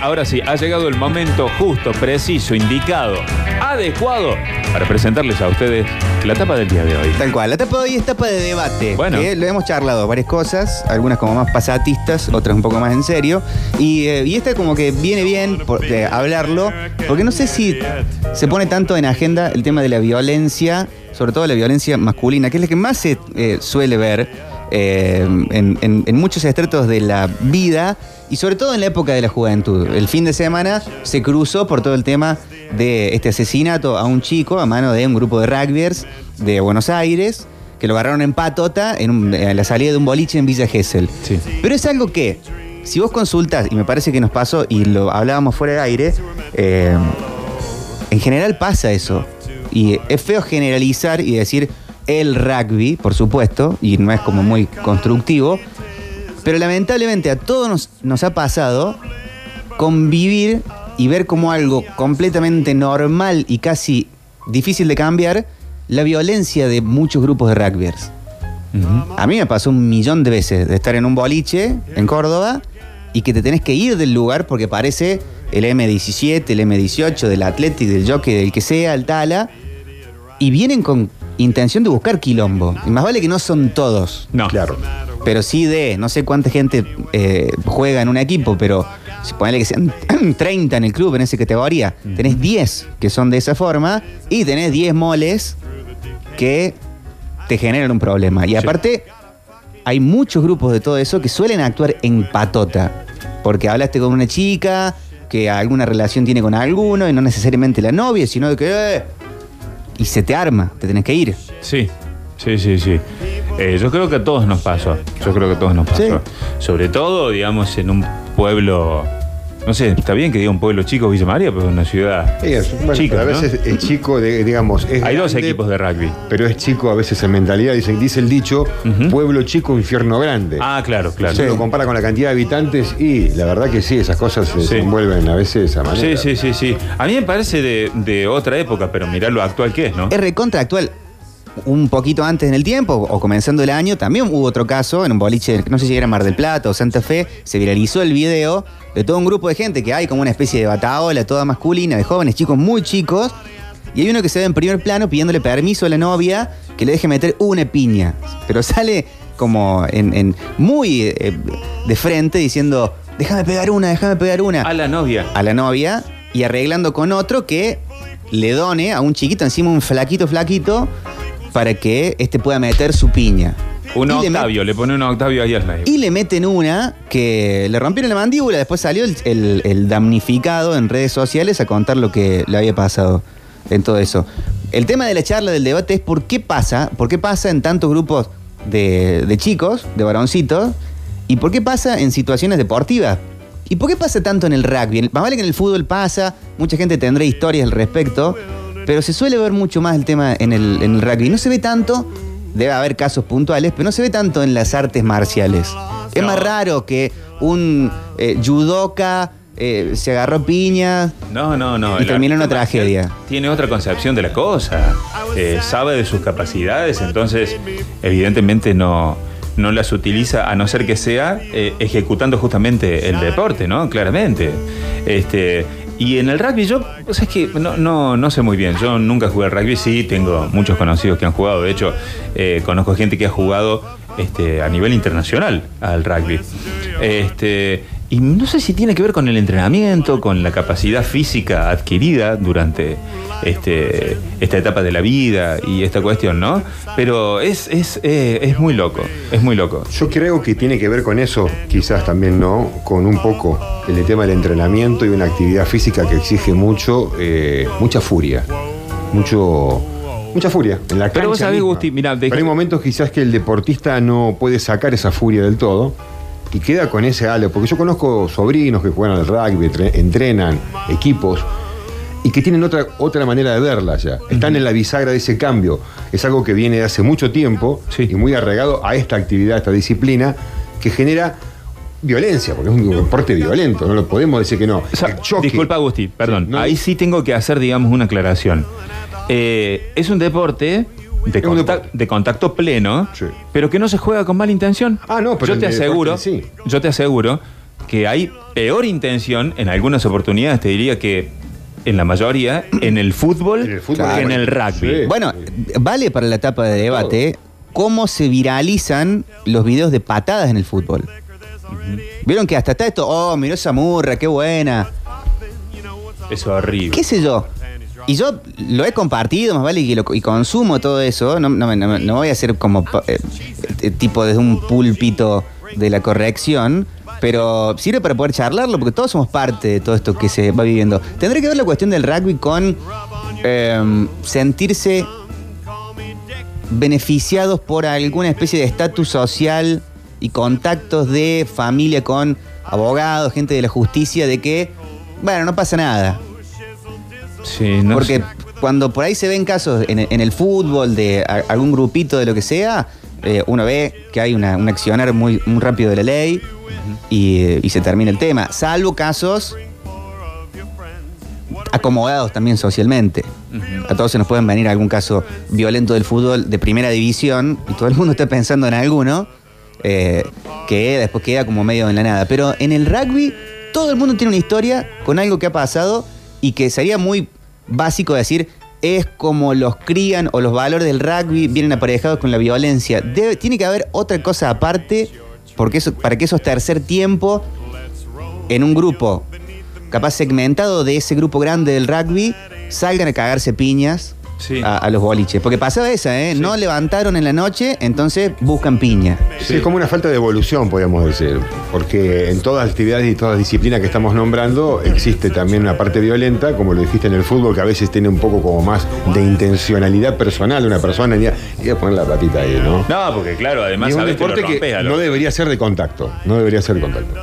ahora sí, ha llegado el momento justo, preciso, indicado, adecuado para presentarles a ustedes la tapa del día de hoy. Tal cual, la etapa de hoy es etapa de debate. Bueno. Que lo hemos charlado varias cosas, algunas como más pasatistas, otras un poco más en serio. Y, eh, y esta como que viene bien por- hablarlo, porque no sé si se pone tanto en agenda el tema de la violencia, sobre todo la violencia masculina, que es la que más se eh, suele ver eh, en, en- en muchos estratos de la vida y sobre todo en la época de la juventud. El fin de semana se cruzó por todo el tema de este asesinato a un chico a mano de un grupo de rugbyers de Buenos Aires que lo agarraron en patota en, un- en la salida de un boliche en Villa Gesell. Sí. Pero es algo que, si vos consultas, y me parece que nos pasó, y lo hablábamos fuera de aire, eh, en general pasa eso. Y es feo generalizar y decir el rugby, por supuesto, y no es como muy constructivo, pero lamentablemente a todos nos, nos ha pasado convivir y ver como algo completamente normal y casi difícil de cambiar la violencia de muchos grupos de rugbyers. A mí me pasó un millón de veces de estar en un boliche en Córdoba y que te tenés que ir del lugar porque parece el M17, el M18, del Athletic, del Jockey, del que sea, el Tala, y vienen con intención de buscar quilombo. Y más vale que no son todos. No. Claro. Pero sí de, no sé cuánta gente eh, juega en un equipo, pero si ponele que sean 30 en el club en esa categoría, tenés 10 que son de esa forma y tenés 10 moles que te generan un problema. Y aparte, hay muchos grupos de todo eso que suelen actuar en patota. Porque hablaste con una chica que alguna relación tiene con alguno y no necesariamente la novia, sino de que... eh, y se te arma, te tenés que ir. Sí, sí, sí, sí. Eh, yo creo que a todos nos pasó. Yo creo que a todos nos pasó. Sí. Sobre todo, digamos, en un pueblo. No sé, está bien que diga un pueblo chico, Villa María, pero es una ciudad Sí, es- bueno, chica. pero a ¿no? veces es chico, de- digamos. es Hay dos equipos de rugby. Pero es chico a veces en mentalidad. Dice, dice el dicho: pueblo chico, infierno grande. Ah, claro, claro. Si uno compara con la cantidad de habitantes y la verdad que sí, esas cosas se Sí. desenvuelven a veces de esa Sí, manera. sí, sí, sí. A mí me parece de, de otra época, pero mirá lo actual que es, ¿no? Es recontra actual. Un poquito antes en el tiempo, o comenzando el año, también hubo otro caso en un boliche, no sé si era Mar del Plata o Santa Fe, se viralizó el video de todo un grupo de gente que hay como una especie de bataola, toda masculina, de jóvenes chicos muy chicos, y hay uno que se ve en primer plano pidiéndole permiso a la novia que le deje meter una piña. Pero sale como en, en muy eh, de frente diciendo, déjame pegar una, déjame pegar una A la novia. a la novia y arreglando con otro que le done a un chiquito encima un flaquito flaquito para que este pueda meter su piña. Un Y le met- Octavio, le pone un Octavio ahí al medio. Y le meten una que le rompieron la mandíbula, después salió el, el- el damnificado en redes sociales a contar lo que le había pasado en todo eso. El tema de la charla, del debate es por qué pasa, por qué pasa en tantos grupos de, de chicos, de varoncitos, y por qué pasa en situaciones deportivas. ¿Y por qué pasa tanto en el rugby? Más vale que en el fútbol pasa, mucha gente tendrá historias al respecto, pero se suele ver mucho más el tema en el, en el rugby. No se ve tanto, debe haber casos puntuales, pero no se ve tanto en las artes marciales. Es más raro que un eh, judoka eh, se agarró piña. No, no, no. Y en una tragedia. Tiene otra concepción de la cosa. Eh, sabe de sus capacidades, entonces, evidentemente no, no las utiliza a no ser que sea eh, ejecutando justamente el deporte, ¿no? Claramente. Este. Y en el rugby yo, sea, es que no, no, no sé muy bien. Yo nunca jugué al rugby, sí, tengo muchos conocidos que han jugado. De hecho, eh, conozco gente que ha jugado este, a nivel internacional al rugby. Este, y no sé si tiene que ver con el entrenamiento, con la capacidad física adquirida durante este, esta etapa de la vida y esta cuestión, ¿no? Pero es, es, eh, es muy loco, es muy loco. Yo creo que tiene que ver con eso, quizás también no, con un poco el tema del entrenamiento y una actividad física que exige mucho, eh, mucha furia, mucho, mucha furia en la Pero vos cancha sabés. Gusti, mirá, deja- Pero hay momentos quizás que el deportista no puede sacar esa furia del todo y queda con ese halo, porque yo conozco sobrinos que juegan al rugby, tre- entrenan equipos y que tienen otra, otra manera de verla ya. Están en la bisagra de ese cambio. Es algo que viene de hace mucho tiempo Sí. y muy arraigado a esta actividad, a esta disciplina, que genera violencia, porque es un deporte violento, no lo podemos decir que no. O sea, disculpa, Agustín, perdón. Sí, no- Ahí sí tengo que hacer, digamos, una aclaración. Eh, es un deporte de, contacto pleno, Sí. pero que no se juega con mala intención. Ah, no, pero yo te aseguro, sí. yo te aseguro que hay peor intención en algunas oportunidades, te diría que en la mayoría, en el fútbol, En el fútbol, que en el rugby. Sí. Bueno, vale para la etapa de debate cómo se viralizan los videos de patadas en el fútbol. Vieron que hasta está esto, oh, miró esa murra, qué buena. Es horrible. ¿Qué sé yo? Y yo lo he compartido, más vale, y, lo- y consumo todo eso. No, no, no no voy a ser como eh, eh, tipo desde un púlpito de la corrección, pero sirve para poder charlarlo, porque todos somos parte de todo esto que se va viviendo. Tendré que ver la cuestión del rugby con eh, sentirse beneficiados por alguna especie de estatus social y contactos de familia con abogados, gente de la justicia, de que, bueno, no pasa nada. Sí, no Porque sé. cuando por ahí se ven casos en, en el fútbol de a- algún grupito de lo que sea, eh, uno ve que hay una- un accionar muy, muy rápido de la ley y, y se termina el tema. Salvo casos acomodados también socialmente. A todos se nos pueden venir algún caso violento del fútbol de primera división y todo el mundo está pensando en alguno eh, que después queda como medio en la nada. Pero en el rugby todo el mundo tiene una historia con algo que ha pasado y que sería muy básico decir es como los crían o los valores del rugby vienen aparejados con la violencia. Tiene que haber otra cosa aparte porque para que esos tercer tiempo en un grupo capaz segmentado de ese grupo grande del rugby salgan a cagarse piñas Sí. a, a los boliches. Porque pasaba esa, ¿eh? No levantaron en la noche, entonces buscan piña. Sí, es como una falta de evolución, podríamos decir, porque en todas las actividades y todas las disciplinas que estamos nombrando existe también una parte violenta, como lo dijiste en el fútbol, que a veces tiene un poco como más de intencionalidad personal de una persona y y a poner la patita ahí, ¿no? No, porque claro, Y además es un deporte que, rompes no debería ser de contacto, no debería ser de contacto.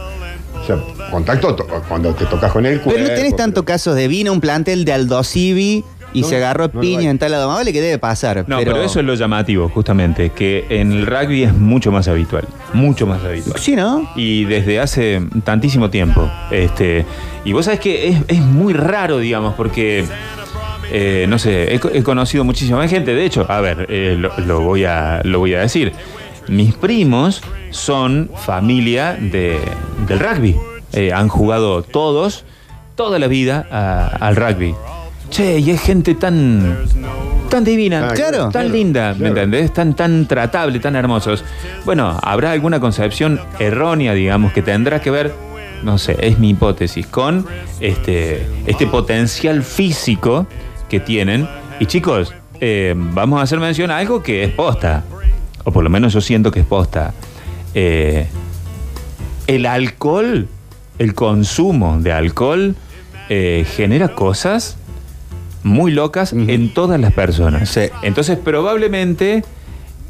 O sea, contacto to- cuando te tocas con él. Pero no tenés tanto casos de vino un plantel de Aldo Civi y No, se agarró no piña en tal lado. Más vale que debe pasar. No, pero... eso es lo llamativo, justamente, que en el rugby es mucho más habitual, mucho más habitual. Sí, ¿no? Y desde hace tantísimo tiempo. Este, y vos sabés que es, es muy raro, digamos, porque, eh, no sé, he, he conocido muchísima gente. De hecho, a ver, eh, lo, lo voy a, lo voy a decir. Mis primos son familia de, del rugby. Eh, han jugado todos, toda la vida a- al rugby. Che, y es gente tan, tan divina, Ah, claro, tan claro, linda, ¿me claro. entendés? Tan, tan tratable, tan hermosos. Bueno, habrá alguna concepción errónea, digamos, que tendrá que ver, no sé, es mi hipótesis, con este, este potencial físico que tienen. Y chicos, eh, vamos a hacer mención a algo que es posta, o por lo menos yo siento que es posta. Eh, el alcohol, el consumo de alcohol, eh, genera cosas muy locas en todas las personas. Sí. Entonces, probablemente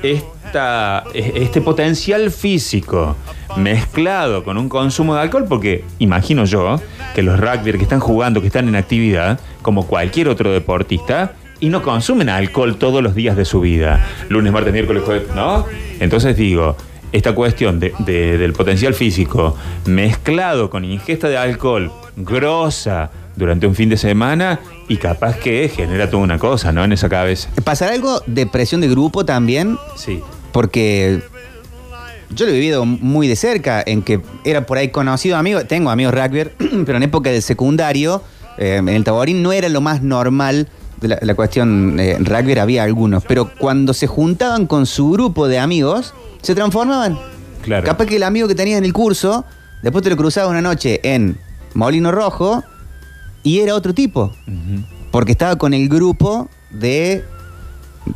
esta, e- este potencial físico mezclado con un consumo de alcohol, porque imagino yo que los rugby que están jugando, que están en actividad, como cualquier otro deportista, y no consumen alcohol todos los días de su vida, lunes, martes, miércoles, jueves, ¿no? Entonces digo, esta cuestión de- de- del potencial físico mezclado con ingesta de alcohol grosa durante un fin de semana y capaz que genera toda una cosa, ¿no? En esa cabeza. ¿Pasará algo de presión de grupo también? Sí. Porque yo lo he vivido muy de cerca, en que era por ahí conocido amigo, tengo amigos rugby, pero en época del secundario, eh, en el Taborín no era lo más normal de la, la cuestión eh, rugby, había algunos, pero cuando se juntaban con su grupo de amigos, se transformaban. Claro. Capaz que el amigo que tenías en el curso, después te lo cruzabas una noche en Molino Rojo y era otro tipo, porque estaba con el grupo de,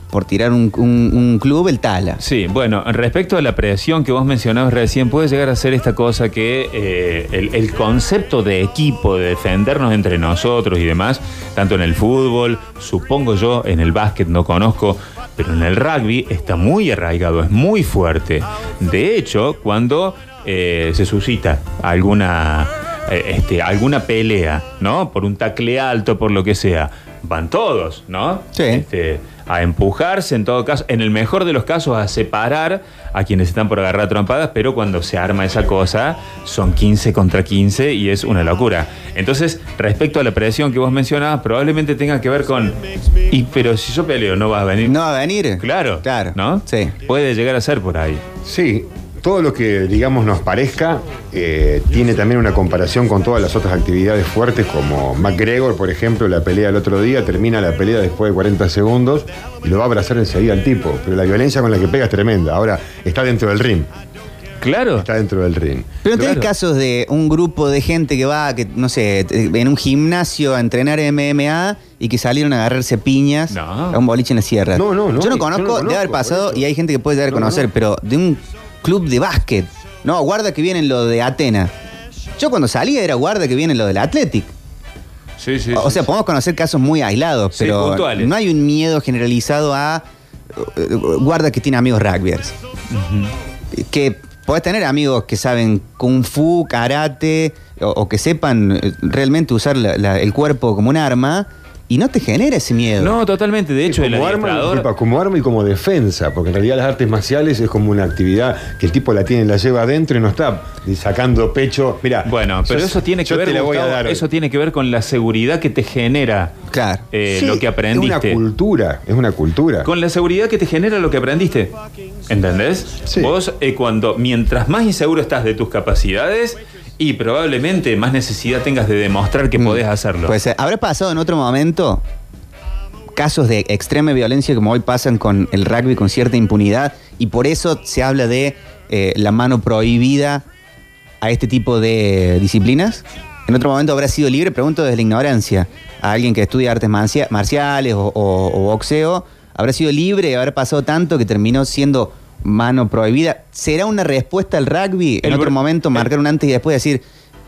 por tirar un, un- un club, el Tala. Sí, bueno, respecto a la presión que vos mencionabas recién, puede llegar a ser esta cosa que eh, el, el concepto de equipo, de defendernos entre nosotros y demás, tanto en el fútbol, supongo yo, en el básquet no conozco, pero en el rugby está muy arraigado, es muy fuerte. De hecho, cuando eh, se suscita alguna, eh, este, alguna pelea, ¿no? Por un tacle alto, por lo que sea, van todos, ¿no? Sí. Este, a empujarse, en todo caso, en el mejor de los casos, a separar a quienes están por agarrar trompadas, pero cuando se arma esa cosa, son 15 contra 15 y es una locura. Entonces, respecto a la presión que vos mencionabas, probablemente tenga que ver con. Y, pero si yo peleo, no vas a venir. ¿No va a venir? Claro. Claro. ¿No? Sí. Puede llegar a ser por ahí. Sí, todo lo que, digamos, nos parezca, eh, tiene también una comparación con todas las otras actividades fuertes, como McGregor, por ejemplo, la pelea el otro día, termina la pelea después de 40 segundos y lo va a abrazar enseguida al tipo. Pero la violencia con la que pega es tremenda. Ahora, está dentro del ring. Claro. Está dentro del ring. Pero no tenés casos de un grupo de gente que va, que no sé, en un gimnasio a entrenar MMA y que salieron a agarrarse piñas No. a un boliche en la sierra. No, no, no, Yo no yo conozco, no debe haber pasado y hay gente que puede llegar a No, no, conocer, no. pero de un club de básquet. No, guarda que vienen lo de Atena. Yo cuando salía era guarda que viene lo del Athletic. Sí, sí. o sí, sea, sí. podemos conocer casos muy aislados, Sí, pero puntuales. no hay un miedo generalizado a eh, guarda que tiene amigos rugbyers. Que podés tener amigos que saben kung fu, karate, o, o que sepan eh, realmente usar la- la- el cuerpo como un arma, y no te genera ese miedo. No, totalmente. De hecho, el como arma, adiestrador- como arma y como defensa, porque en realidad las artes marciales es como una actividad que el tipo la tiene, la lleva adentro y no está sacando pecho. Mira, Bueno, pero yo- eso tiene que yo ver, te la voy a Gustavo, dar hoy. eso tiene que ver con la seguridad que te genera Claro. eh, Sí, lo que aprendiste. Es una cultura, es una cultura. Con la seguridad que te genera lo que aprendiste. ¿Entendés? Sí. Vos, eh, cuando, mientras más inseguro estás de tus capacidades y probablemente más necesidad tengas de demostrar que Mm. podés hacerlo. Pues habrá pasado en otro momento casos de extrema violencia como hoy pasan con el rugby con cierta impunidad y por eso se habla de eh, la mano prohibida a este tipo de disciplinas. En otro momento habrá sido libre, pregunto desde la ignorancia, a alguien que estudia artes marcia- marciales o, o- o boxeo, habrá sido libre, habrá pasado tanto que terminó siendo mano prohibida. ¿Será una respuesta al rugby? En otro momento marcar un antes y después decir,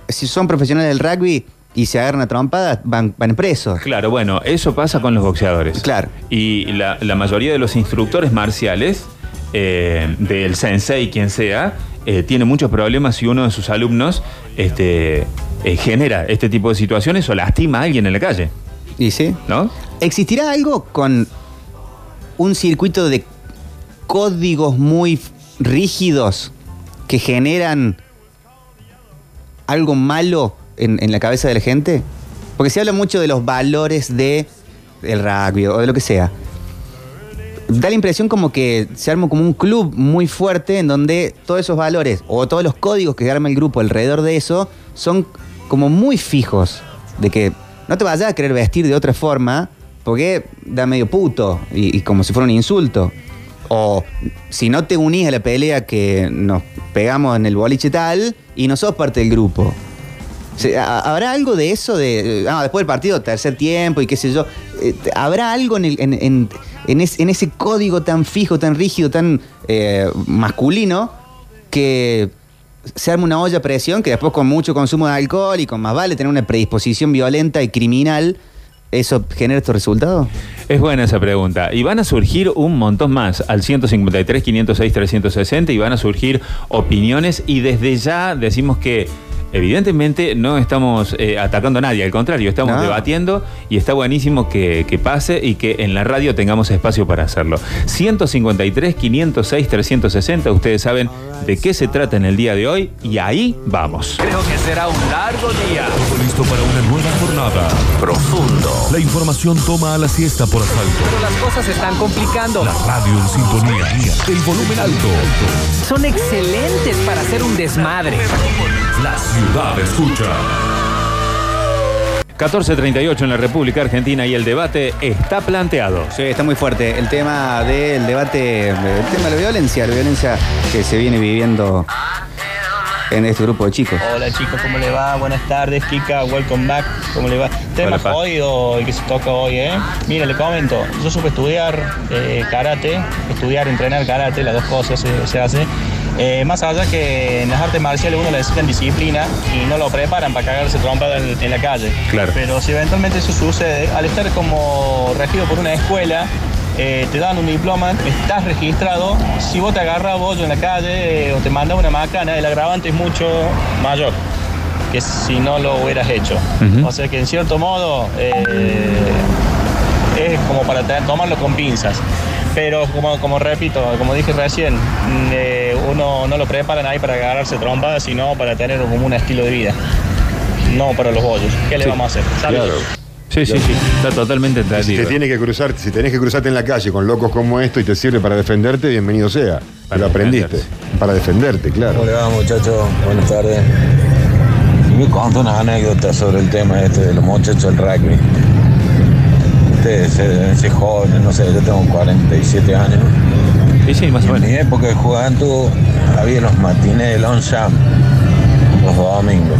si son profesionales del rugby y se agarran a trompadas, van, van presos. Claro, bueno, eso pasa con los boxeadores. Claro. Y la, la mayoría de los instructores marciales, eh, del sensei, quien sea, eh, tiene muchos problemas si uno de sus alumnos este, eh, genera este tipo de situaciones o lastima a alguien en la calle, ¿Y sí? ¿no? ¿Existirá algo con un circuito de códigos muy rígidos que generan algo malo en, la cabeza de la gente? Porque se habla mucho de los valores de el rugby o de lo que sea. Da la impresión como que se arma como un club muy fuerte en donde todos esos valores o todos los códigos que arma el grupo alrededor de eso son como muy fijos. De que no te vayas a querer vestir de otra forma porque da medio puto y como si fuera un insulto. O si no te unís a la pelea que nos pegamos en el boliche tal y no sos parte del grupo. ¿Habrá algo de eso? De, ah, después del partido, tercer tiempo y qué sé yo. Eh, ¿Habrá algo en ese código tan fijo, tan rígido, tan eh, masculino que se arma una olla a presión que después con mucho consumo de alcohol y con más vale tener una predisposición violenta y criminal, eso genera estos resultados? Es buena esa pregunta. Y van a surgir un montón más al 153, 506, 360 y van a surgir opiniones y desde ya decimos que evidentemente no estamos eh, atacando a nadie, al contrario, estamos No. debatiendo y está buenísimo que, que pase y que en la radio tengamos espacio para hacerlo. 153, 506, 360, ustedes saben de qué se trata en el día de hoy y ahí vamos. Creo que será un largo día. Todo listo para una nueva Profundo. La información toma a la siesta por asalto. Pero las cosas se están complicando. La radio en sintonía. El volumen alto. Son excelentes para hacer un desmadre. La ciudad escucha. 1438 en la República Argentina y el debate está planteado. Sí, está muy fuerte el tema del debate, el tema de la violencia, la violencia que se viene viviendo en este grupo de chicos. Hola chicos, ¿cómo le va? Buenas tardes, Kika, welcome back. ¿Cómo le va? Tema Hola, jodido el que se toca hoy, ¿eh? Mire, le comento, yo supe estudiar eh, karate, estudiar, entrenar karate, las dos cosas se, se hace. Eh, más allá que en las artes marciales uno le necesitan disciplina y no lo preparan para cagarse trompada en, en la calle. Claro. Pero si eventualmente eso sucede, al estar como regido por una escuela, eh, te dan un diploma, estás registrado, si vos te agarras bollo en la calle eh, o te manda una macana, el agravante es mucho mayor que si no lo hubieras hecho. O sea que en cierto modo eh, es como para tomarlo con pinzas. Pero como, como repito, como dije recién, mm, eh, uno no lo preparan ahí para agarrarse trompadas, sino para tener como un estilo de vida. No para los bollos. ¿Qué le vamos a hacer? Saludos. Claro. Sí, sí, sí, está totalmente Si entendido. te tiene que cruzar, si tenés que cruzarte en la calle con locos como esto y te sirve para defenderte, bienvenido sea. Lo aprendiste. defenderse. Para defenderte, claro. ¿Cómo le va, muchachos? Buenas tardes. Me cuento una anécdota sobre el tema este de los muchachos del rugby. Ustedes ser jóvenes, no sé, yo tengo 47 años. Sí, sí, más o en mi menos. época de juventud había los matines de Longchamp, los domingos.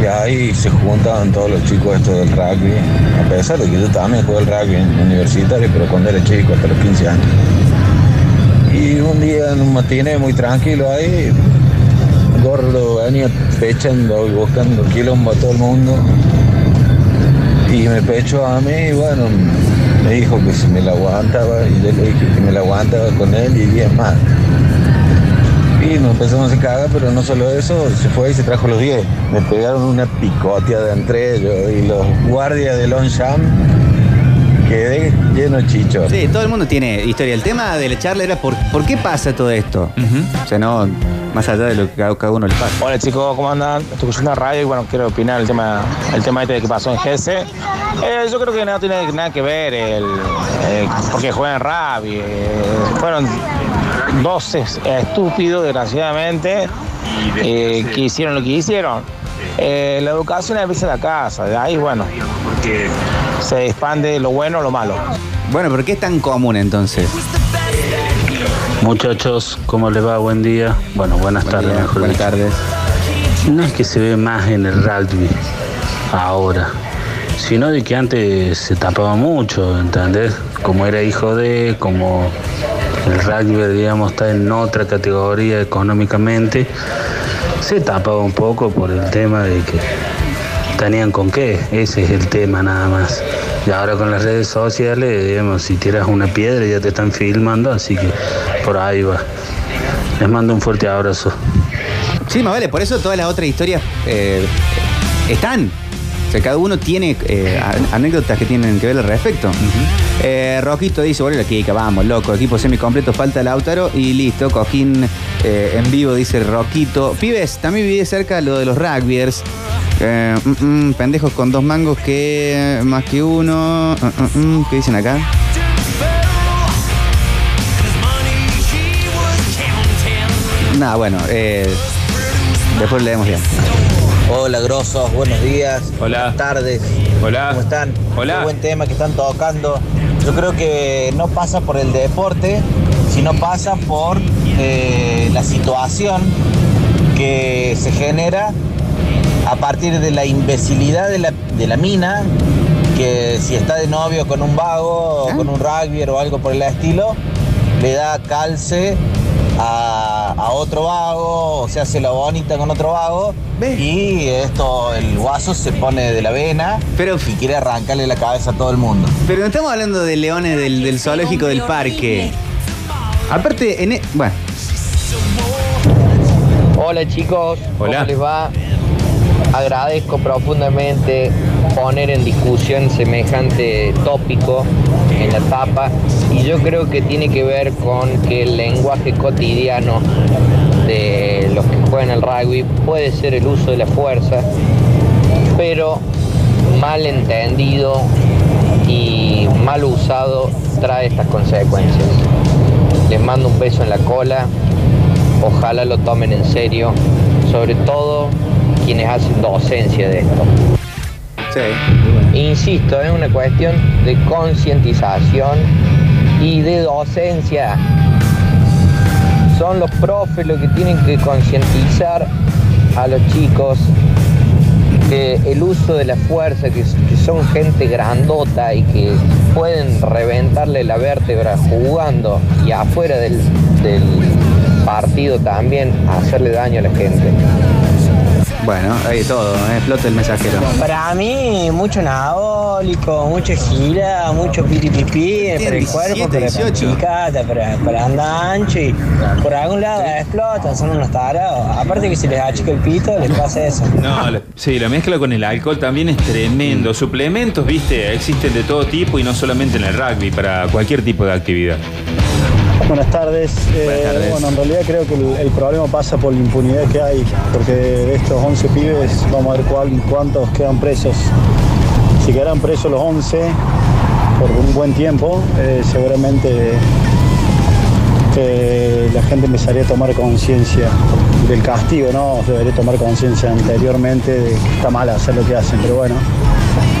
Y ahí se juntaban todos los chicos estos del rugby, a pesar de que yo también jugué el rugby en universitario, pero cuando era chico, hasta los 15 años. Y un día en un matiné muy tranquilo ahí, Gordo venía pechando y buscando quilombo a todo el mundo. Y me pechó a mí y bueno, me dijo que si me la aguantaba y yo le dije que me la aguantaba con él y bien más. Y nos empezamos a cagar, pero no solo eso, se fue y se trajo los 10. Me pegaron una picoteada entre ellos y los guardias de Longchamp quedé lleno de chichos. Sí, todo el mundo tiene historia. El tema de la charla era por, ¿por qué pasa todo esto? Ujú. O sea, no más allá de lo que a cada uno le pasa. Hola chicos, ¿cómo andan? Estoy escuchando radio y bueno, quiero opinar el tema, el tema este de que pasó en Gese. Eh, yo creo que no tiene nada que ver el, eh, porque juegan rugby. eh, fueron dos es- estúpidos, desgraciadamente, eh, que hicieron lo que hicieron. Eh, la educación empieza en la casa, de ahí, bueno, se expande lo bueno o lo malo. Bueno, ¿por qué es tan común entonces? Muchachos, ¿cómo les va? Buen día. Bueno, buenas tardes, mejor buenas dicho. tardes. No es que se ve más en el rugby ahora, sino de que antes se tapaba mucho, ¿entendés? Como era hijo de, como el rugby, digamos, está en otra categoría económicamente, se tapaba un poco por el tema de que tenían con qué, ese es el tema nada más. Y ahora con las redes sociales, digamos, si tiras una piedra ya te están filmando, así que por ahí va. Les mando un fuerte abrazo. Sí, más por eso todas las otras historias eh, están. O sea, cada uno tiene eh, anécdotas que tienen que ver al respecto. Eh, Roquito dice, bueno, la Kika, vamos, loco, equipo semicompleto, falta Lautaro y listo, Cojín eh, en vivo, dice Roquito. Pibes, también viví de cerca lo de los rugbyers. Mm, mm, pendejos con dos mangos que más que uno. Mm, ¿Qué dicen acá? Nada, bueno, después leemos bien. Hola, grosos, buenos días. Hola. Buenas tardes. Hola. ¿Cómo están? Hola. Qué buen tema que están tocando. Yo creo que no pasa por el deporte, sino pasa por eh, la situación que se genera a partir de la imbecilidad de la, de la mina, que si está de novio con un vago o con un rugby o algo por el estilo, le da calce a, a otro vago, o se hace la bonita con otro vago, y esto, el guaso se pone de la vena Pero- y quiere arrancarle la cabeza a todo el mundo. Pero no estamos hablando de leones del, del zoológico del parque. Aparte, en e- bueno, Hola chicos, Hola. ¿cómo les va? Agradezco profundamente poner en discusión semejante tópico en la tapa y yo creo que tiene que ver con que el lenguaje cotidiano de los que juegan al rugby puede ser el uso de la fuerza, pero mal entendido y mal usado trae estas consecuencias. Les mando un beso en la cola, ojalá lo tomen en serio, sobre todo quienes hacen docencia de esto. Sí. Insisto, es una cuestión de concientización y de docencia. Son los profes los que tienen que concientizar a los chicos que el uso de la fuerza, que, son gente grandota y que pueden reventarle la vértebra jugando y afuera del partido también hacerle daño a la gente. Bueno, ahí todo, eh, explota el mensajero. Para mí, mucho anabólico, mucho gira, mucho piti pipí para el cuerpo, 17, para 18. picata, para, para andar ancho y por algún lado explotan, son unos tarados. Aparte que si les achica el pito, les pasa eso. No, la- sí, la mezcla con el alcohol también es tremendo. Suplementos, viste, existen de todo tipo y no solamente en el rugby, para cualquier tipo de actividad. Buenas tardes. Eh, Buenas tardes. Bueno, en realidad creo que el, el problema pasa por la impunidad que hay, porque de estos 11 pibes vamos a ver cuál- cuántos quedan presos. Si quedan presos los 11 por un buen tiempo, eh, seguramente eh, la gente empezaría a tomar conciencia del castigo, ¿no? Debería tomar conciencia anteriormente de que está mal hacer lo que hacen, pero bueno,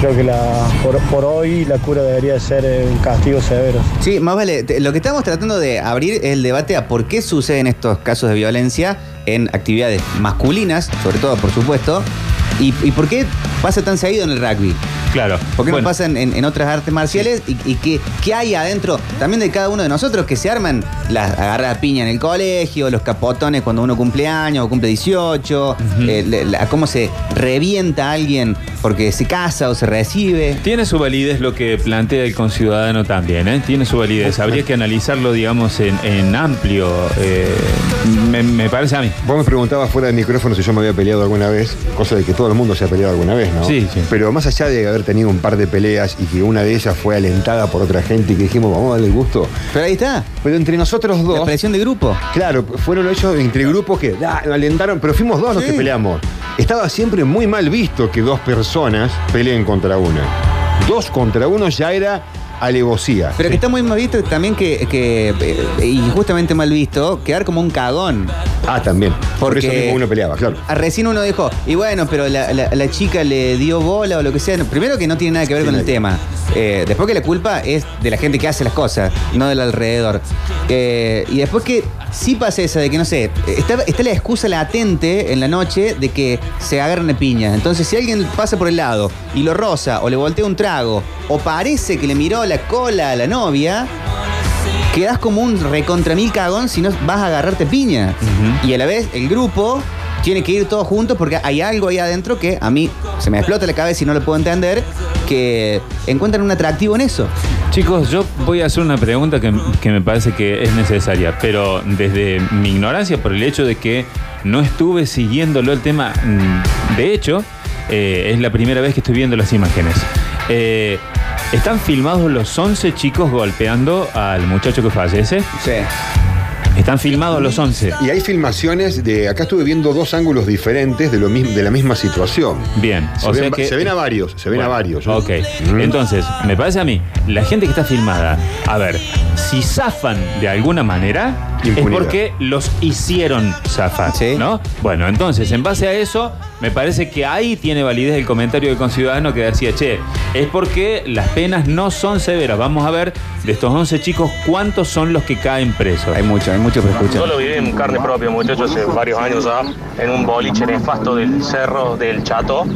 creo que la, por, por hoy la cura debería ser eh, un castigo severo. Sí, más vale, lo que estamos tratando de abrir es el debate a por qué suceden estos casos de violencia en actividades masculinas, sobre todo, por supuesto, y, y por qué pasa tan seguido en el rugby. Claro. ¿Por qué Bueno. no pasa en, en- en otras artes marciales? ¿Y, y qué, qué hay adentro también de cada uno de nosotros que se arman las agarra la piña en el colegio, los capotones cuando uno cumple años o cumple 18, eh, le- la- cómo se revienta a alguien porque se casa o se recibe? Tiene su validez lo que plantea el conciudadano también, ¿eh? Tiene su validez. Habría que analizarlo, digamos, en, en amplio. eh, me, me parece a mí. Vos me preguntabas fuera del micrófono si yo me había peleado alguna vez, cosa de que todo el mundo se ha peleado alguna vez, ¿no? Sí, sí. Pero más allá de haber tenido un par de peleas y que una de ellas fue alentada por otra gente y que dijimos, vamos a darle el gusto. Pero ahí está. Pero entre nosotros dos. La presión de grupo. Claro, fueron ellos entre grupos que da, alentaron, pero fuimos dos los Sí. que peleamos. Estaba siempre muy mal visto que dos personas peleen contra una. Dos contra uno ya era alevosía. Pero que está muy mal visto también que, que, eh, injustamente mal visto, quedar como un cagón. Ah, también. Por Porque- eso mismo uno peleaba, claro. Ah, Recién uno dijo, y bueno, pero la, la- la chica le dio bola o lo que sea. Primero que no tiene nada que ver con el tema. Eh, después que la culpa es de la gente que hace las cosas, no del alrededor. Eh, y después que sí pasa esa de que, no sé, está, está la excusa latente en la noche de que se agarran a piña. Entonces, si alguien pasa por el lado y lo roza o le voltea un trago o parece que le miró la cola a la novia, quedás como un recontra mil cagón si no vas a agarrarte piña. Y a la vez el grupo tiene que ir todos juntos porque hay algo ahí adentro que a mí se me explota la cabeza y no lo puedo entender, que encuentran un atractivo en eso. Chicos, yo voy a hacer una pregunta que, que me parece que es necesaria, pero desde mi ignorancia, por el hecho de que no estuve siguiéndolo el tema, mm, de hecho, eh, es la primera vez que estoy viendo las imágenes. Eh, ¿Están filmados los 11 chicos golpeando al muchacho que fallece? Sí. Están filmados los 11. Y hay filmaciones de. Acá estuve viendo dos ángulos diferentes de, lo mismo, de la misma situación. Bien, Se, o sea ven, que- se ven a varios, se ven a varios. ¿no? Ok. Mm. Entonces, me parece a mí, la gente que está filmada, a ver, si zafan de alguna manera, es porque los hicieron zafar, ¿no? Bueno, entonces, en base a eso, me parece que ahí tiene validez el comentario del conciudadano que decía, che, es porque las penas no son severas. Vamos a ver, de estos 11 chicos, ¿cuántos son los que caen presos? Hay mucho, hay mucho que escuchar. Yo lo viví en carne propia, muchachos, hace varios años ya, en un boliche nefasto del cerro del Chato.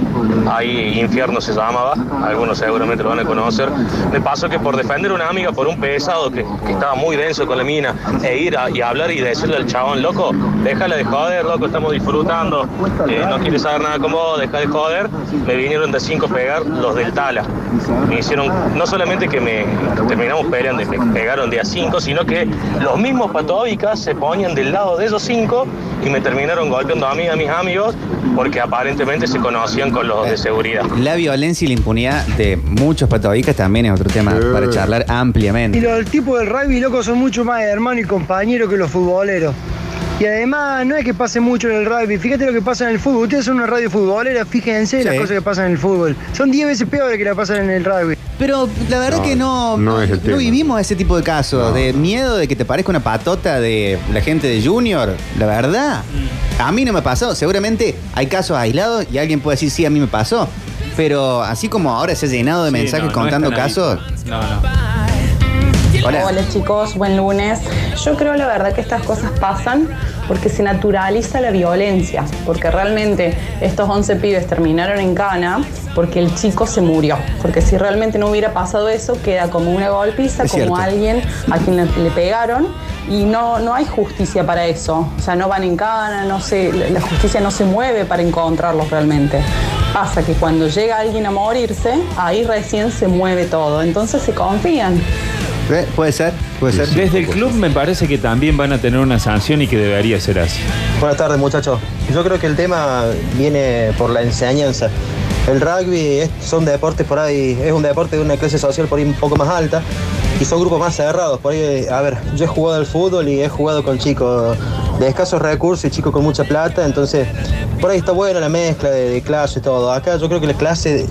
Ahí Infierno se llamaba, algunos seguramente lo van a conocer. Me pasó que por defender a una amiga por un pesado que, que estaba muy denso con la mina, e ir a, y hablar y decirle al chabón, loco, déjale de joder, loco, estamos disfrutando, eh, no quieres saber nada con vos, deja de joder. Me vinieron de cinco a pegar los del Tala. Me hicieron, no solamente que me terminamos peleando, me pegaron de a cinco, sino que los mismos patóbicas se ponían del lado de esos cinco y me terminaron golpeando a mí y a mis amigos porque aparentemente se conocían con los de seguridad. La violencia y la impunidad de muchos patobicas también es otro tema para charlar ampliamente. Y los tipos del rugby, loco, son mucho más hermanos y compañeros que los futboleros. Y además, no es que pase mucho en el rugby. Fíjate lo que pasa en el fútbol. Ustedes son una radio futbolera, fíjense las cosas que pasan en el fútbol. Son 10 veces peores que la pasan en el rugby. Pero la verdad que no, no es el tema. vivimos ese tipo de casos, de miedo de que te parezca una patota de la gente de Junior. La verdad, a mí no me pasó. Seguramente hay casos aislados y alguien puede decir, sí, a mí me pasó. Pero así como ahora se ha llenado de Sí, mensajes no, no contando casos. No, no. Hola. Hola chicos, buen lunes. Yo creo la verdad que estas cosas pasan porque se naturaliza la violencia, porque realmente estos 11 pibes terminaron en cana porque el chico se murió, porque si realmente no hubiera pasado eso queda como una golpiza, Es como cierto. alguien a quien le, le pegaron y no, no hay justicia para eso, o sea, no van en cana, no se, la la justicia no se mueve para encontrarlos realmente. Pasa que cuando llega alguien a morirse, ahí recién se mueve todo, entonces se confían. Eh, Puede ser, puede ser. Desde el club me parece que también van a tener una sanción y que debería ser así. Buenas tardes muchachos. Yo creo que el tema viene por la enseñanza. El rugby es- son deportes por ahí, es un deporte de una clase social por ahí un poco más alta y son grupos más cerrados. Por ahí, a ver, yo he jugado al fútbol y he jugado con chicos de escasos recursos y chicos con mucha plata, entonces por ahí está buena la mezcla de, de clase y todo. Acá yo creo que la clase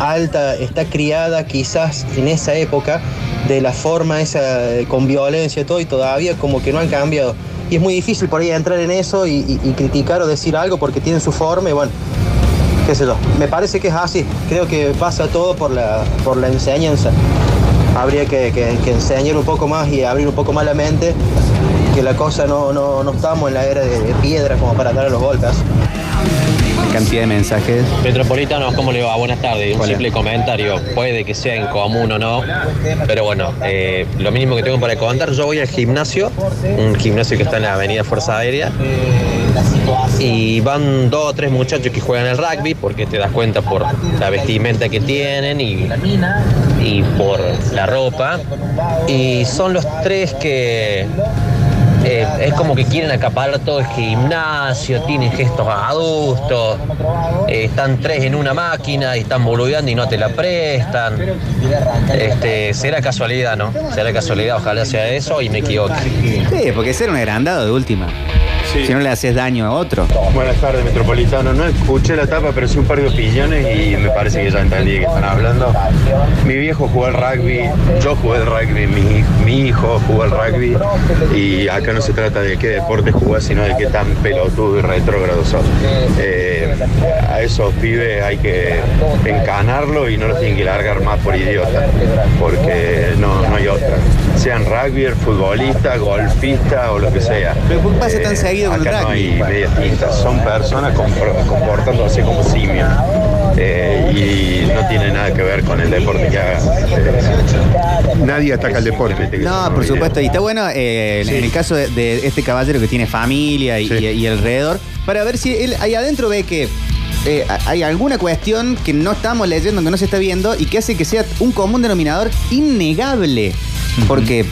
alta está criada quizás en esa época de la forma esa eh, con violencia y todo, y todavía como que no han cambiado. Y es muy difícil por ahí entrar en eso y, criticar o decir algo porque tienen su forma y bueno, qué sé yo. Me parece que es así. Creo que pasa todo por la, por la enseñanza. Habría que, que- que enseñar un poco más y abrir un poco más la mente, que la cosa no, no, no estamos en la era de, de piedra como para dar a los golpes. Cantidad de mensajes. Metropolitanos, ¿cómo le va? Buenas tardes. Un simple comentario. Puede que sea en común o no, pero bueno, eh, lo mínimo que tengo para contar, yo voy al gimnasio, un gimnasio que está en la avenida Fuerza Aérea, y van dos o tres muchachos que juegan el rugby, porque te das cuenta por la vestimenta que tienen y, y por la ropa, y son los tres que eh, es como que quieren acaparar todo el gimnasio, tienen gestos adustos, eh, están tres en una máquina y están boludeando y no te la prestan. Este, será casualidad, ¿no? Será casualidad, ojalá sea eso y me equivoque. Sí, porque ese era un agrandado de última. Si no le haces daño a otro. Buenas tardes, Metropolitano. No escuché la tapa, pero sí un par de opiniones y me parece que ya entendí qué están hablando. Mi viejo jugó al rugby, yo jugué al rugby, mi, mi hijo jugó al rugby y acá no se trata de qué deporte jugás, sino de qué tan pelotudo y retrógrado sos. Eh, a esos pibes hay que encanarlo y no los tienen que largar más por idiota, porque no, no hay otra. Sean rugby, futbolista, golfista o lo que sea. Pero ¿por qué pasa tan Eh, seguido con el acá no rugby? hay medias tintas, son personas compor- comportándose como simios eh, y no tiene nada que ver con el deporte que hagan. Nadie ataca el deporte. No, por supuesto. Y está bueno eh, en- en el caso de, de este caballero que tiene familia y, y- y alrededor, para ver si él ahí adentro ve que eh, hay alguna cuestión que no estamos leyendo, que no se está viendo y que hace que sea un común denominador innegable. Porque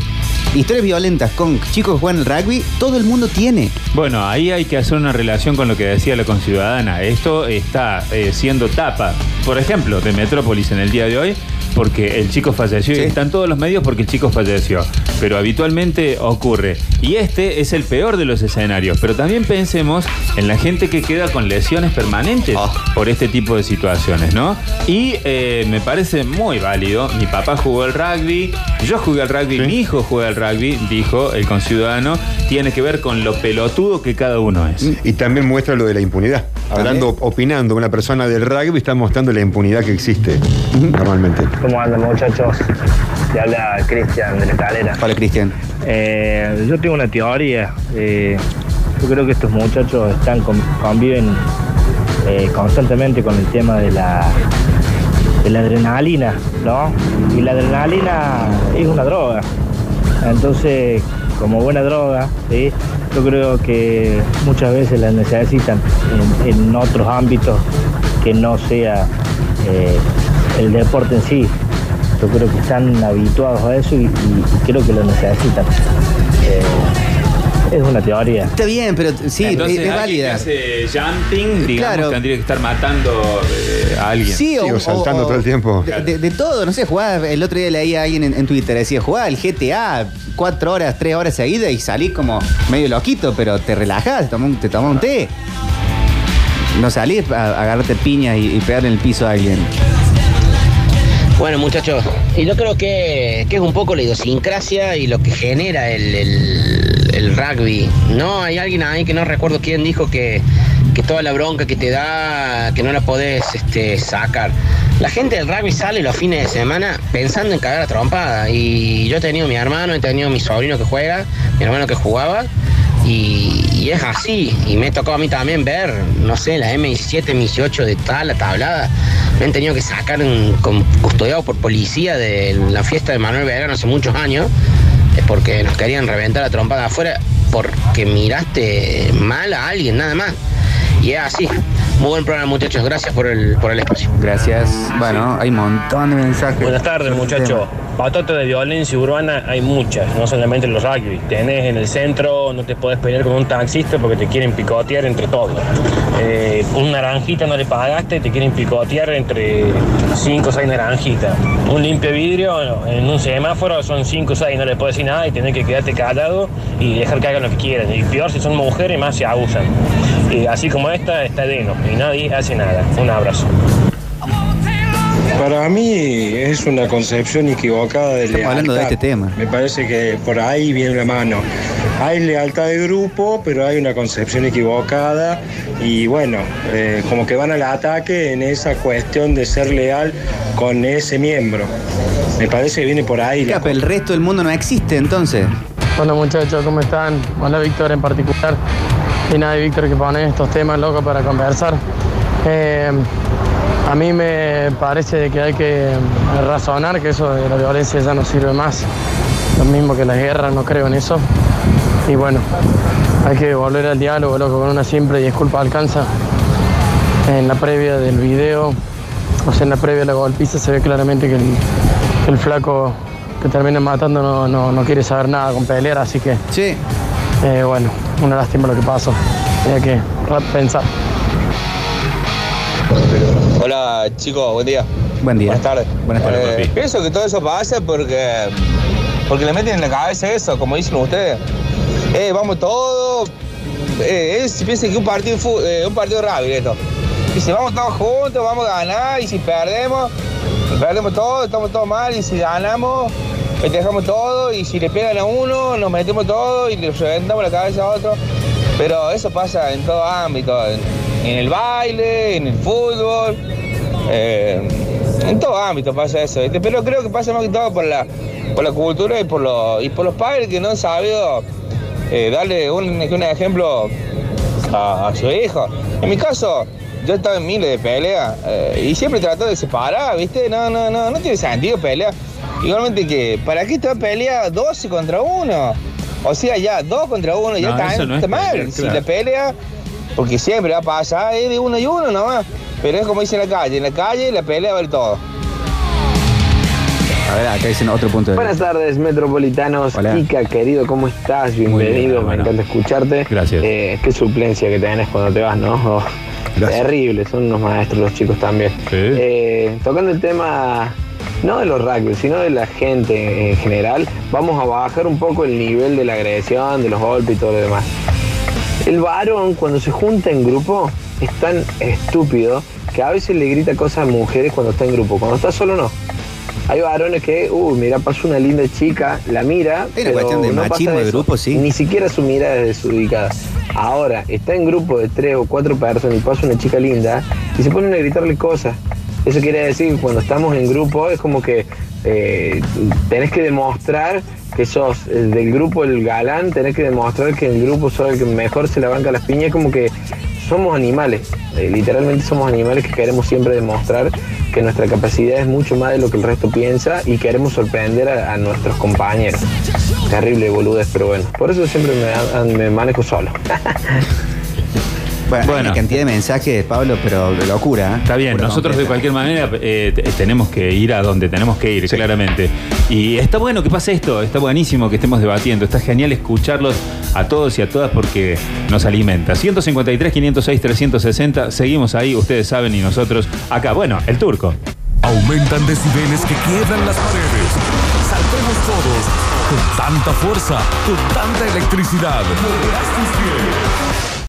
historias violentas con chicos que juegan el rugby, todo el mundo tiene. Bueno, ahí hay que hacer una relación con lo que decía la conciudadana. Esto está eh, siendo tapa, por ejemplo, de Metrópolis en el día de hoy, porque el chico falleció y están todos los medios porque el chico falleció. Pero habitualmente ocurre. Y este es el peor de los escenarios. Pero también pensemos en la gente que queda con lesiones permanentes por este tipo de situaciones, ¿no? Y eh, me parece muy válido. Mi papá jugó al rugby, yo jugué al rugby, mi hijo juega al rugby, dijo el conciudadano. Tiene que ver con lo pelotudo que cada uno es. Y también muestra lo de la impunidad. Hablando, opinando una persona del rugby, está mostrando la impunidad que existe normalmente. ¿Cómo andan muchachos? Te habla Cristian de la escalera. Hola Cristian. Eh, yo tengo una teoría. Eh, yo creo que estos muchachos están con- conviven eh, constantemente con el tema de la, de la adrenalina, ¿no? Y la adrenalina es una droga. Entonces, como buena droga, ¿sí? yo creo que muchas veces la necesitan en, en otros ámbitos que no sea eh, el deporte en sí. Yo creo que están habituados a eso y, creo que lo necesitan. Eh, es una teoría. Está bien, pero sí, Entonces, es, válida. que hace jumping, digamos, Claro. tendría que estar matando eh, a alguien. Sí, o, o- o De, de- de todo, no sé, jugaba, el otro día leía a alguien en, en Twitter, decía, jugaba el GTA cuatro horas, tres horas seguidas y salís como medio loquito, pero te relajás, te tomás un, te tomás un té. No salís a, a agarrarte piñas y, y pegar en el piso a alguien. Bueno, muchachos, y yo creo que, que es un poco la idiosincrasia y lo que genera el, el- rugby. No, hay alguien ahí que no recuerdo quién dijo que, que toda la bronca que te da, que no la podés este, sacar. La gente del rugby sale los fines de semana pensando en cagar a trompada. Y yo he tenido mi hermano, he tenido mi sobrino que juega, mi hermano que jugaba. Y, es así, y me tocó a mí también ver, no sé, la M17, M18 de tal, la tablada. Me han tenido que sacar un- con- custodiado por policía de la fiesta de Manuel Verano hace muchos años, es porque nos querían reventar la trompada afuera porque miraste mal a alguien, nada más. Y es así. Muy buen programa, muchachos. Gracias por el, por el espacio. Gracias. Bueno, hay un montón de mensajes. Buenas tardes, muchachos. Patota de violencia urbana hay muchas, no solamente en los rugby. Tenés en el centro, no te podés pelear con un taxista porque te quieren picotear entre todos. Eh, un naranjita no le pagaste, te quieren picotear entre 5 o 6 naranjitas. Un limpio vidrio en un semáforo son 5 o 6, no le puedes decir nada y tenés que quedarte callado y dejar que hagan lo que quieran. Y peor si son mujeres, más se abusan. Y así como esta, está lleno y nadie hace nada. Un abrazo. Para mí es una concepción equivocada de Estamos hablando de lealtad. este tema. Me parece que por ahí viene la mano. Hay lealtad de grupo, pero hay una concepción equivocada y bueno, eh, como que van al ataque en esa cuestión de ser leal con ese miembro. Me parece que viene por ahí. la Pero el resto del mundo no existe entonces. Hola muchachos, ¿cómo están? Hola Víctor en particular. Y nada, Víctor que pone estos temas locos para conversar. Eh, a mí me parece que hay que razonar que eso de la violencia ya no sirve más. Lo mismo que la guerra, no creo en eso. Y bueno, hay que volver al diálogo, loco, con una simple disculpa alcanza. En la previa del video, o sea, en la previa de la golpiza se ve claramente que el, flaco que termina matando no, no- no quiere saber nada con pelear, así que... Sí. bueno, una lástima lo que pasó. Tenía que pensar. Hola chicos, buen día. Buen día. Buenas tardes. Buenas tardes, Eh, pienso que todo eso pasa porque porque le meten en la cabeza eso, como dicen ustedes. Eh, vamos todos. Eh, que un partido, eh, un partido rápido esto. Dice, vamos todos juntos, vamos a ganar y si perdemos, perdemos todo, estamos todos mal y si ganamos, festejamos todo y si le pegan a uno, nos metemos todo y le reventamos la cabeza a otro. Pero eso pasa en todo ámbito, en, el baile, en el fútbol, eh, en todo ámbito pasa eso, ¿viste? pero creo que pasa más que todo por la, por la cultura y por, los, y por los padres que no han sabido eh, darle un, ejemplo a, a su hijo. En mi caso, yo estaba en miles de peleas eh, y siempre trato de separar, ¿viste? No, no, no, no tiene sentido pelear. Igualmente que, ¿para qué te va a pelear 12 contra 1? O sea, ya, 2 contra 1, ya No, está, es mal. pelear, Si la pelea, porque siempre va a pasar, es de uno y uno nomás. Pero es como dice en la calle, en la calle la pelea va a ver todo. A ver, acá dicen otro punto de Buenas tardes, metropolitanos. Hola. Kika, querido, ¿cómo estás? bien, Bienvenido, me encanta escucharte. Gracias. Eh, qué suplencia que tenés cuando te vas, ¿no? Oh, terrible, son unos maestros los chicos también. Eh, tocando el tema, no de los rugby, sino de la gente en general, vamos a bajar un poco el nivel de la agresión, de los golpes y todo lo demás. El varón, cuando se junta en grupo, es tan estúpido que a veces le grita cosas a mujeres cuando está en grupo. Cuando está solo, no. Hay varones que, uy, mira, pasó una linda chica, la mira. Una pero cuestión de no pasa machismo de grupo, sí. Ni siquiera su mirada es desubicada. Ahora, está en grupo de tres o cuatro personas y pasa una chica linda y se ponen a gritarle cosas. Eso quiere decir que cuando estamos en grupo es como que eh, tenés que demostrar que sos eh, del grupo el galán, tenés que demostrar que el grupo sos el que mejor se la banca las piñas, como que somos animales, eh, literalmente somos animales que queremos siempre demostrar que nuestra capacidad es mucho más de lo que el resto piensa y queremos sorprender a, nuestros compañeros. Terrible boludez, pero bueno, por eso siempre me manejo solo. Bueno, hay una cantidad de mensajes, Pablo, pero de locura. ¿eh? Está bien, Locura nosotros de cualquier manera eh, te- tenemos que ir a donde tenemos que ir, claramente. Y está bueno que pase esto, está buenísimo que estemos debatiendo, está genial escucharlos a todos y a todas porque nos alimenta. 153, 506, 360, seguimos ahí, ustedes saben, y nosotros acá. Bueno, el turco. Aumentan decibeles que quiebran las paredes. Saltemos todos con tanta fuerza, con tanta electricidad. Moverás tus pies.